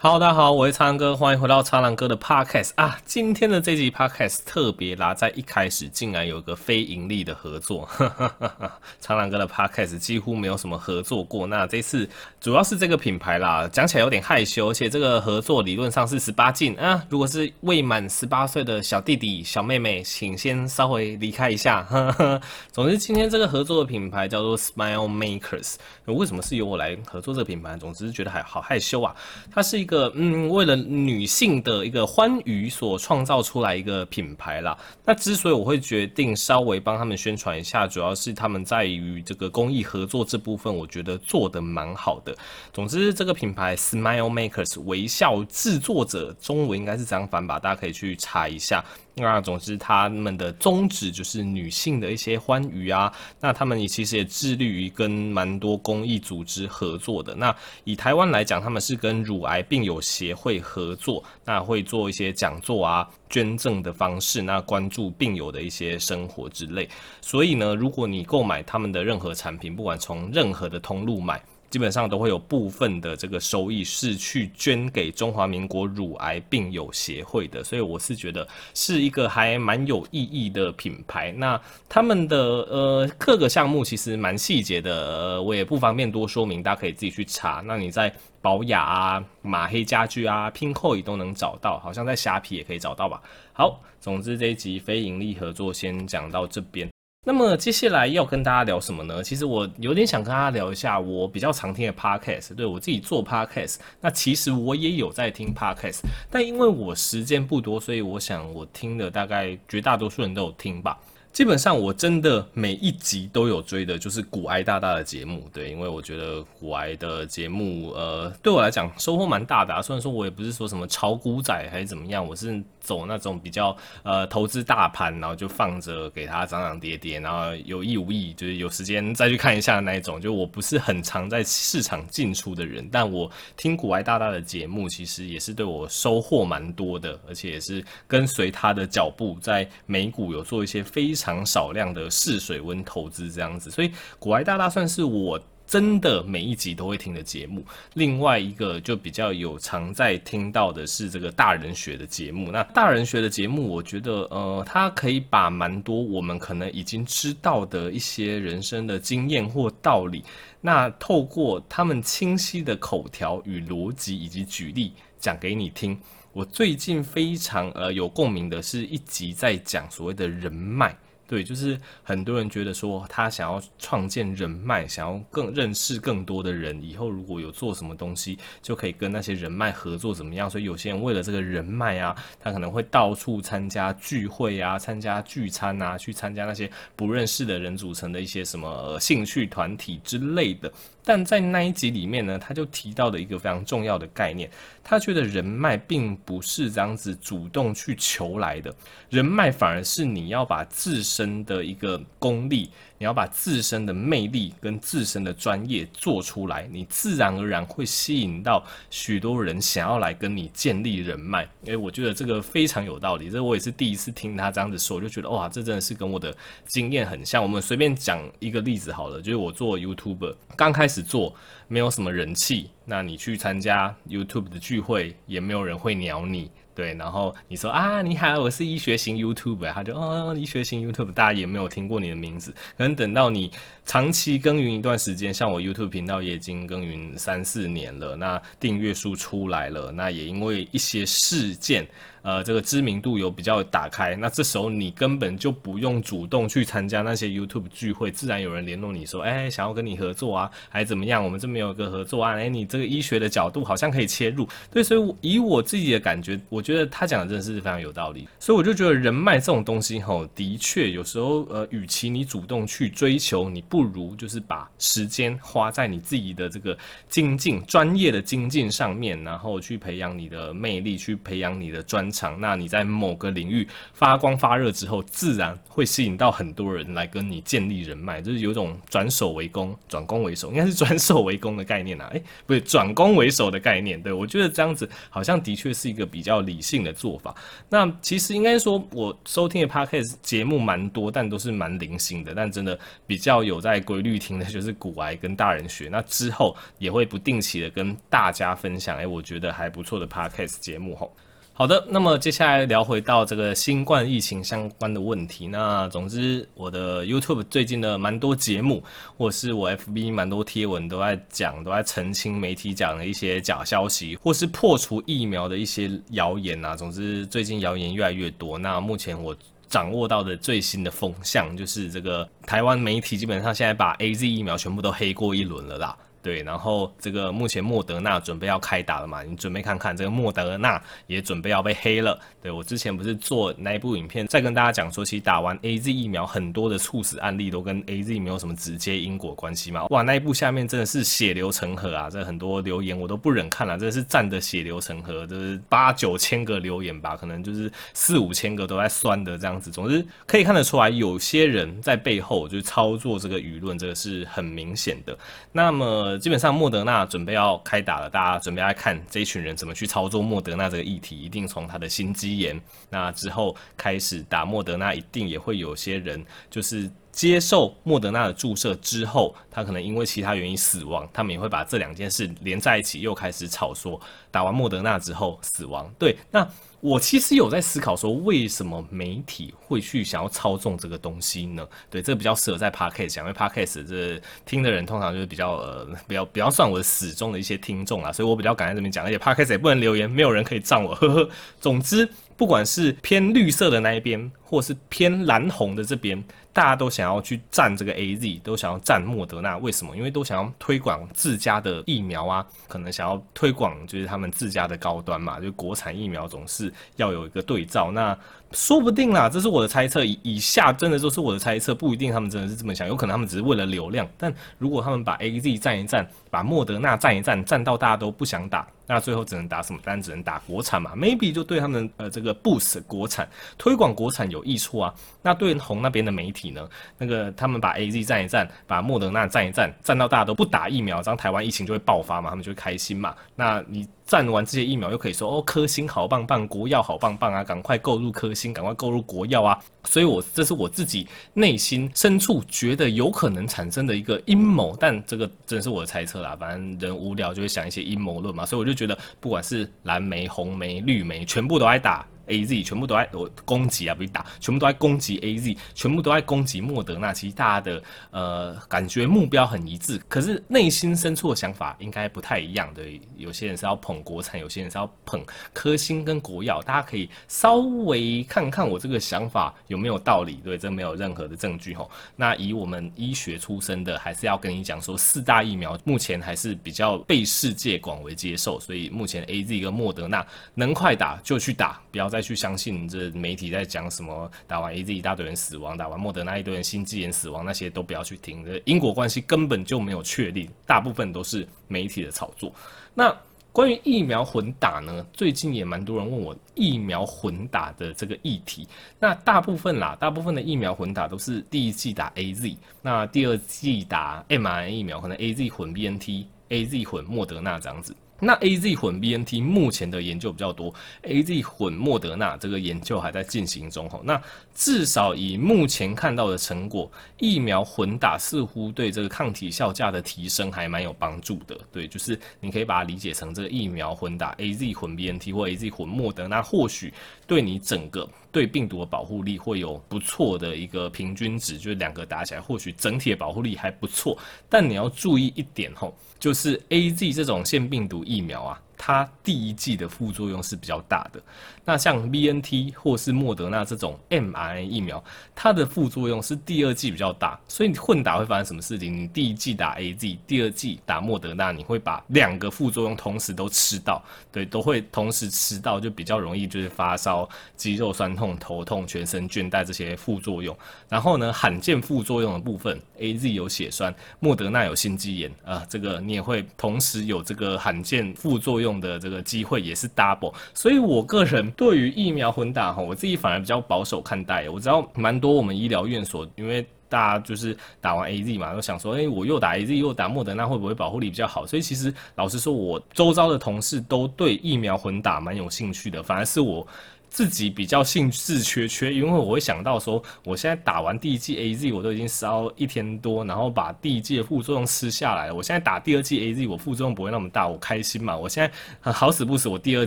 好大家好，我是苍狼哥，欢迎回到苍狼哥的 Podcast 啊。今天的这集 Podcast 特别啦，在一开始竟然有个非盈利的合作。哈哈哈，苍狼哥的 Podcast 几乎没有什么合作过。那这次主要是这个品牌啦，讲起来有点害羞，而且这个合作理论上是十八禁啊。如果是未满十八岁的小弟弟、小妹妹，请先稍微离开一下。呵呵，总之，今天这个合作的品牌叫做 Smile Makers。为什么是由我来合作这个品牌？总之觉得还好害羞啊。它是一个。一个嗯，为了女性的一个欢愉所创造出来一个品牌啦。那之所以我会决定稍微帮他们宣传一下，主要是他们在于这个公益合作这部分，我觉得做得蛮好的。总之，这个品牌 Smile Makers 微笑制作者，中文应该是这样翻吧，大家可以去查一下。那总之，他们的宗旨就是女性的一些欢愉啊。那他们也其实也致力于跟蛮多公益组织合作的。那以台湾来讲，他们是跟乳癌病友协会合作，那会做一些讲座啊、捐赠的方式，那关注病友的一些生活之类。所以呢，如果你购买他们的任何产品，不管从任何的通路买。基本上都会有部分的这个收益是去捐给中华民国乳癌病友协会的，所以我是觉得是一个还蛮有意义的品牌。那他们的呃各个项目其实蛮细节的，呃，我也不方便多说明，大家可以自己去查。那你在宝雅啊、马黑家具啊、拼扣也都能找到，好像在虾皮也可以找到吧。好，总之这一集非盈利合作先讲到这边。那么接下来要跟大家聊什么呢？其实我有点想跟大家聊一下我比较常听的 podcast。对，我自己做 podcast，那其实我也有在听 podcast，但因为我时间不多，所以我想我听的大概绝大多数人都有听吧。基本上我真的每一集都有追的，就是股癌大大的节目。对，因为我觉得股癌的节目，呃，对我来讲收获蛮大的啊。虽然说我也不是说什么炒股仔还是怎么样，我是。走那种比较呃投资大盘，然后就放着给它涨涨跌跌，然后有意无意就是有时间再去看一下那一种。就我不是很常在市场进出的人，但我听股癌大大的节目，其实也是对我收获蛮多的，而且也是跟随他的脚步，在美股有做一些非常少量的试水温投资这样子。所以股癌大大算是我。真的每一集都会听的节目，另外一个就比较有常在听到的是这个大人学的节目。那大人学的节目，我觉得呃，它可以把蛮多我们可能已经知道的一些人生的经验或道理，那透过他们清晰的口条与逻辑以及举例讲给你听。我最近非常呃有共鸣的是一集在讲所谓的人脉。对，就是很多人觉得说他想要创建人脉，想要更认识更多的人，以后如果有做什么东西，就可以跟那些人脉合作怎么样？所以有些人为了这个人脉啊，他可能会到处参加聚会啊，参加聚餐啊，去参加那些不认识的人组成的一些什么兴趣团体之类的。但在那一集里面呢，他就提到的一个非常重要的概念，他觉得人脉并不是这样子主动去求来的，人脉反而是你要把自身的一个功力。你要把自身的魅力跟自身的专业做出来，你自然而然会吸引到许多人想要来跟你建立人脉。诶，我觉得这个非常有道理。这我也是第一次听他这样子说，我就觉得哇，这真的是跟我的经验很像。我们随便讲一个例子好了，就是我做 YouTube 刚开始做，没有什么人气，那你去参加 YouTube 的聚会，也没有人会鸟你。对，然后你说啊，你好，我是医学型 YouTube，他就哦，医学型 YouTube，大家也没有听过你的名字，可能等到你长期耕耘一段时间，像我 YouTube 频道也已经耕耘三四年了，那订阅数出来了，那也因为一些事件。呃，这个知名度有比较打开，那这时候你根本就不用主动去参加那些 YouTube 聚会，自然有人联络你说，哎，想要跟你合作啊，还怎么样？我们这边有一个合作案，哎，你这个医学的角度好像可以切入。对，所以以我自己的感觉，我觉得他讲的真的是非常有道理。所以我就觉得人脉这种东西，吼，的确有时候，呃，与其你主动去追求，你不不如就是把时间花在你自己的这个精进、专业的精进上面，然后去培养你的魅力，去培养你的专。长，那你在某个领域发光发热之后，自然会吸引到很多人来跟你建立人脉，就是有种转守为攻、转攻为守，应该是转守为攻的概念啊。诶，不是转攻为守的概念。对，我觉得这样子好像的确是一个比较理性的做法。那其实应该说，我收听的 podcast 节目蛮多，但都是蛮零星的。但真的比较有在规律听的，就是古癌跟大人学。那之后也会不定期的跟大家分享，哎，我觉得还不错的 podcast 节目吼。好的，那么接下来聊回到这个新冠疫情相关的问题。那总之，我的 YouTube 最近的蛮多节目，或是我 FB 蛮多贴文都在讲，都在澄清媒体讲的一些假消息，或是破除疫苗的一些谣言啊。总之，最近谣言越来越多。那目前我掌握到的最新的风向，就是这个台湾媒体基本上现在把 AZ 疫苗全部都黑过一轮了啦。对，然后这个目前莫德纳准备要开打了嘛？你准备看看这个莫德纳也准备要被黑了。对，我之前不是做那一部影片，再跟大家讲说，其实打完 AZ 疫苗很多的猝死案例都跟 AZ 没有什么直接因果关系嘛？哇，那一部下面真的是血流成河啊！这很多留言我都不忍看了，真的是站的血流成河，就是八九千个留言吧，可能就是四五千个都在酸的这样子。总之可以看得出来，有些人在背后就是操作这个舆论，这个是很明显的。那么。基本上莫德纳准备要开打了，大家准备来看这一群人怎么去操作莫德纳这个议题，一定从他的心肌炎那之后开始打莫德纳，一定也会有些人就是接受莫德纳的注射之后，他可能因为其他原因死亡，他们也会把这两件事连在一起，又开始炒说打完莫德纳之后死亡。对，那。我其实有在思考说，为什么媒体会去想要操纵这个东西呢？对，这比较适合在 Podcast 讲，因为 Podcast 这听的人通常就是比较呃，比较比较算我的死忠的一些听众啊，所以我比较敢在这边讲，而且 Podcast 也不能留言，没有人可以赞我，呵呵。总之。不管是偏绿色的那一边，或是偏蓝红的这边，大家都想要去占这个 AZ，都想要占莫德纳。为什么？因为都想要推广自家的疫苗啊，可能想要推广就是他们自家的高端嘛，就国产疫苗总是要有一个对照。那说不定啦，这是我的猜测。以以下真的都是我的猜测，不一定他们真的是这么想，有可能他们只是为了流量。但如果他们把 AZ 站一站，把莫德纳站一站，站到大家都不想打。那最后只能打什么？单只能打国产嘛？Maybe 就对他们呃这个 boost 国产推广国产有益处啊。那对红那边的媒体呢？那个他们把 AZ 站一站，把莫德纳站一站，站到大家都不打疫苗，这样台湾疫情就会爆发嘛？他们就会开心嘛？那你。战完这些疫苗，又可以说哦，科兴好棒棒，国药好棒棒啊，赶快购入科兴，赶快购入国药啊！所以我，我这是我自己内心深处觉得有可能产生的一个阴谋，但这个真是我的猜测啦。反正人无聊就会想一些阴谋论嘛，所以我就觉得，不管是蓝莓、红莓、绿莓，全部都爱打。A Z 全部都在我攻击啊，不是打，全部都在攻击 A Z，全部都在攻击莫德纳。其实大家的呃感觉目标很一致，可是内心深处的想法应该不太一样的。有些人是要捧国产，有些人是要捧科兴跟国药。大家可以稍微看看我这个想法有没有道理，对，这没有任何的证据吼。那以我们医学出身的，还是要跟你讲说，四大疫苗目前还是比较被世界广为接受，所以目前 A Z 跟莫德纳能快打就去打，不要再。再去相信这媒体在讲什么，打完 AZ 一大堆人死亡，打完莫德纳一堆人心肌炎死亡，那些都不要去听，因果关系根本就没有确立，大部分都是媒体的炒作。那关于疫苗混打呢？最近也蛮多人问我疫苗混打的这个议题。那大部分啦，大部分的疫苗混打都是第一季打 AZ，那第二季打 mRNA 疫苗，可能 AZ 混 BNT，AZ 混莫德纳这样子。那 A Z 混 B N T 目前的研究比较多，A Z 混莫德纳这个研究还在进行中哈。那至少以目前看到的成果，疫苗混打似乎对这个抗体效价的提升还蛮有帮助的。对，就是你可以把它理解成这个疫苗混打 A Z 混 B N T 或 A Z 混莫德纳，或许对你整个对病毒的保护力会有不错的一个平均值，就是两个打起来，或许整体的保护力还不错。但你要注意一点吼，就是 A Z 这种腺病毒疫苗啊。它第一剂的副作用是比较大的，那像 BNT 或是莫德纳这种 mRNA 疫苗，它的副作用是第二剂比较大，所以你混打会发生什么事情？你第一剂打 AZ，第二剂打莫德纳，你会把两个副作用同时都吃到，对，都会同时吃到，就比较容易就是发烧、肌肉酸痛、头痛、全身倦怠这些副作用。然后呢，罕见副作用的部分，AZ 有血栓，莫德纳有心肌炎啊，这个你也会同时有这个罕见副作用。用的这个机会也是 double，所以我个人对于疫苗混打哈，我自己反而比较保守看待。我知道蛮多我们医疗院所，因为大家就是打完 AZ 嘛，都想说，诶，我又打 AZ 又打莫德纳，会不会保护力比较好？所以其实老实说，我周遭的同事都对疫苗混打蛮有兴趣的，反而是我。自己比较兴致缺缺，因为我会想到说，我现在打完第一剂 AZ，我都已经烧一天多，然后把第一剂的副作用吃下来了。我现在打第二剂 AZ，我副作用不会那么大，我开心嘛。我现在好死不死，我第二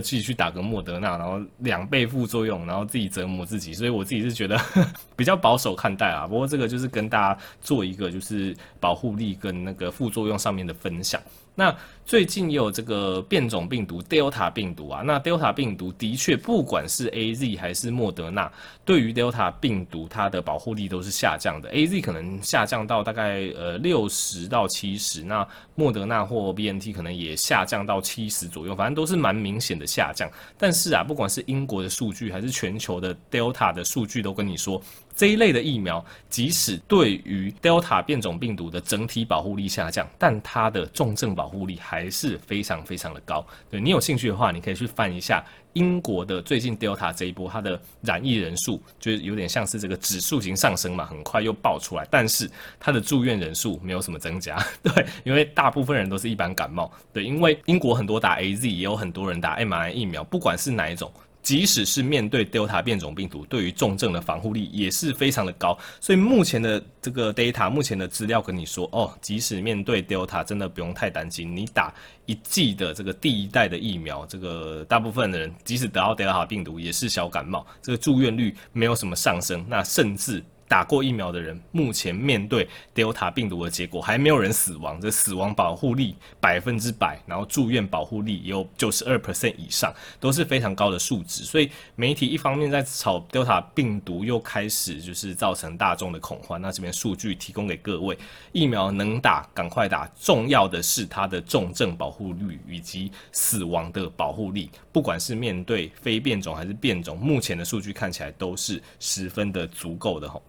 剂去打个莫德纳，然后两倍副作用，然后自己折磨自己，所以我自己是觉得 比较保守看待啊。不过这个就是跟大家做一个就是保护力跟那个副作用上面的分享。那最近也有这个变种病毒 Delta 病毒啊，那 Delta 病毒的确不管是 AZ 还是莫德纳，对于 Delta 病毒它的保护力都是下降的。AZ 可能下降到大概呃六十到七十，那莫德纳或 BNT 可能也下降到七十左右，反正都是蛮明显的下降。但是啊，不管是英国的数据还是全球的 Delta 的数据，都跟你说。这一类的疫苗，即使对于 Delta 变种病毒的整体保护力下降，但它的重症保护力还是非常非常的高。对，你有兴趣的话，你可以去翻一下英国的最近 Delta 这一波，它的染疫人数就是有点像是这个指数型上升嘛，很快又爆出来，但是它的住院人数没有什么增加。对，因为大部分人都是一般感冒。对，因为英国很多打 AZ，也有很多人打 mRNA 疫苗，不管是哪一种。即使是面对 Delta 变种病毒，对于重症的防护力也是非常的高。所以目前的这个 data，目前的资料跟你说，哦，即使面对 Delta，真的不用太担心。你打一剂的这个第一代的疫苗，这个大部分的人即使得到 Delta 病毒，也是小感冒，这个住院率没有什么上升，那甚至。打过疫苗的人，目前面对 Delta 病毒的结果，还没有人死亡，这死亡保护力百分之百，然后住院保护力也有九十二 percent 以上，都是非常高的数值。所以媒体一方面在炒 Delta 病毒，又开始就是造成大众的恐慌。那这边数据提供给各位，疫苗能打赶快打，重要的是它的重症保护率以及死亡的保护力，不管是面对非变种还是变种，目前的数据看起来都是十分的足够的吼。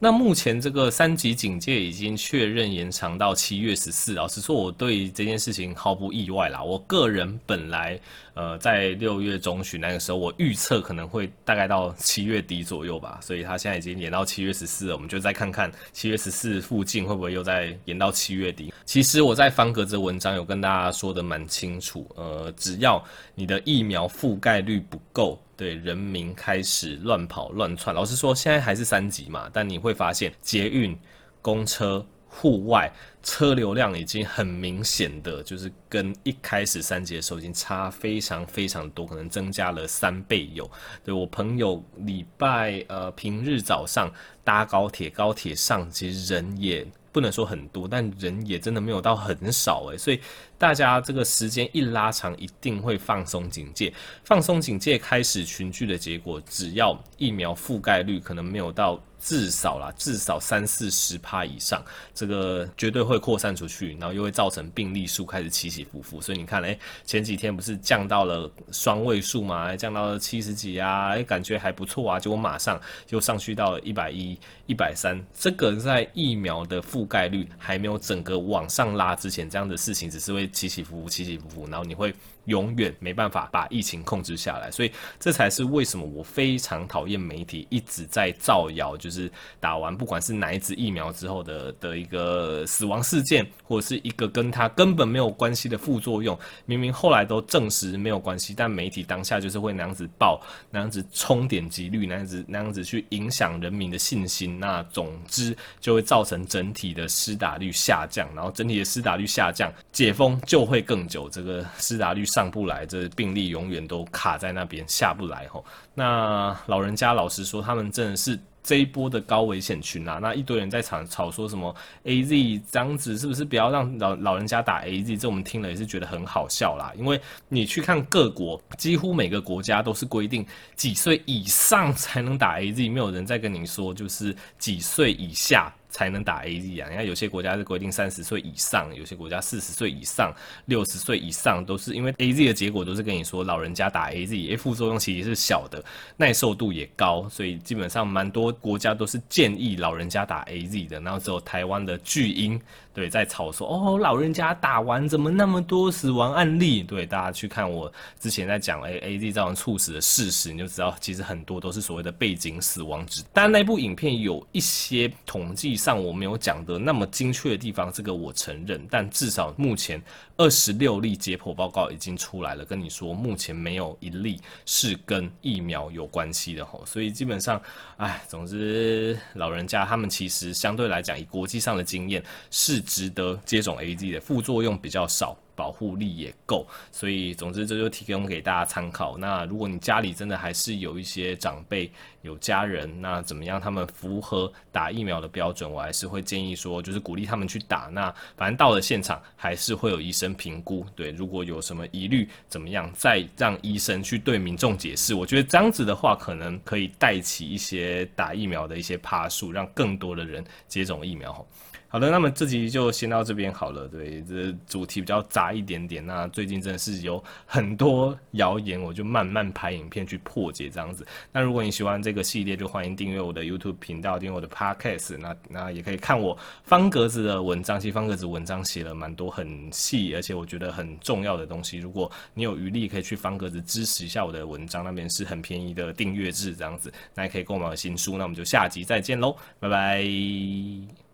那目前这个三级警戒已经确认延长到七月十四。老实说，我对这件事情毫不意外啦。我个人本来呃在六月中旬那个时候，我预测可能会大概到七月底左右吧。所以他现在已经延到七月十四了，我们就再看看七月十四附近会不会又再延到七月底。其实我在方格子文章有跟大家说的蛮清楚，呃，只要你的疫苗覆盖率不够。对，人民开始乱跑乱窜。老实说，现在还是三级嘛，但你会发现捷运、公车、户外车流量已经很明显的，就是跟一开始三级的时候已经差非常非常多，可能增加了三倍有。对，我朋友礼拜呃平日早上搭高铁，高铁上其实人也不能说很多，但人也真的没有到很少诶。所以。大家这个时间一拉长，一定会放松警戒。放松警戒开始群聚的结果，只要疫苗覆盖率可能没有到至少啦，至少三四十趴以上，这个绝对会扩散出去，然后又会造成病例数开始起起伏伏。所以你看，诶，前几天不是降到了双位数吗？降到了七十几啊，诶，感觉还不错啊。结果马上又上去到一百一、一百三。这个在疫苗的覆盖率还没有整个往上拉之前，这样的事情只是会。起起伏伏，起起伏伏，然后你会永远没办法把疫情控制下来，所以这才是为什么我非常讨厌媒体一直在造谣，就是打完不管是哪一支疫苗之后的的一个死亡事件，或者是一个跟他根本没有关系的副作用，明明后来都证实没有关系，但媒体当下就是会那样子报，那样子冲点击率，那样子那样子去影响人民的信心，那总之就会造成整体的施打率下降，然后整体的施打率下降，解封就会更久，这个施打率上。上不来，这病例永远都卡在那边下不来吼。那老人家老实说，他们真的是这一波的高危险群啊。那一堆人在吵吵说什么 AZ 这样子是不是不要让老老人家打 AZ？这我们听了也是觉得很好笑啦。因为你去看各国，几乎每个国家都是规定几岁以上才能打 AZ，没有人再跟你说就是几岁以下。才能打 AZ 啊！你看有些国家是规定三十岁以上，有些国家四十岁以上、六十岁以上，都是因为 AZ 的结果都是跟你说老人家打 AZ，副作用其实是小的，耐受度也高，所以基本上蛮多国家都是建议老人家打 AZ 的。然后只有台湾的巨婴对在吵说哦，老人家打完怎么那么多死亡案例？对，大家去看我之前在讲 A A Z 造成猝死的事实，你就知道其实很多都是所谓的背景死亡值。但那部影片有一些统计。上我没有讲的那么精确的地方，这个我承认。但至少目前二十六例解剖报告已经出来了，跟你说目前没有一例是跟疫苗有关系的吼。所以基本上，哎，总之老人家他们其实相对来讲，以国际上的经验是值得接种 A D 的，副作用比较少。保护力也够，所以总之这就提供给大家参考。那如果你家里真的还是有一些长辈、有家人，那怎么样？他们符合打疫苗的标准，我还是会建议说，就是鼓励他们去打。那反正到了现场，还是会有医生评估。对，如果有什么疑虑，怎么样，再让医生去对民众解释。我觉得这样子的话，可能可以带起一些打疫苗的一些趴数，让更多的人接种疫苗。好的，那么这集就先到这边好了。对，这主题比较杂一点点。那最近真的是有很多谣言，我就慢慢拍影片去破解这样子。那如果你喜欢这个系列，就欢迎订阅我的 YouTube 频道，订阅我的 Podcast。那那也可以看我方格子的文章，其实方格子文章写了蛮多很细，而且我觉得很重要的东西。如果你有余力，可以去方格子支持一下我的文章，那边是很便宜的订阅制这样子。那也可以购买我新书。那我们就下集再见喽，拜拜。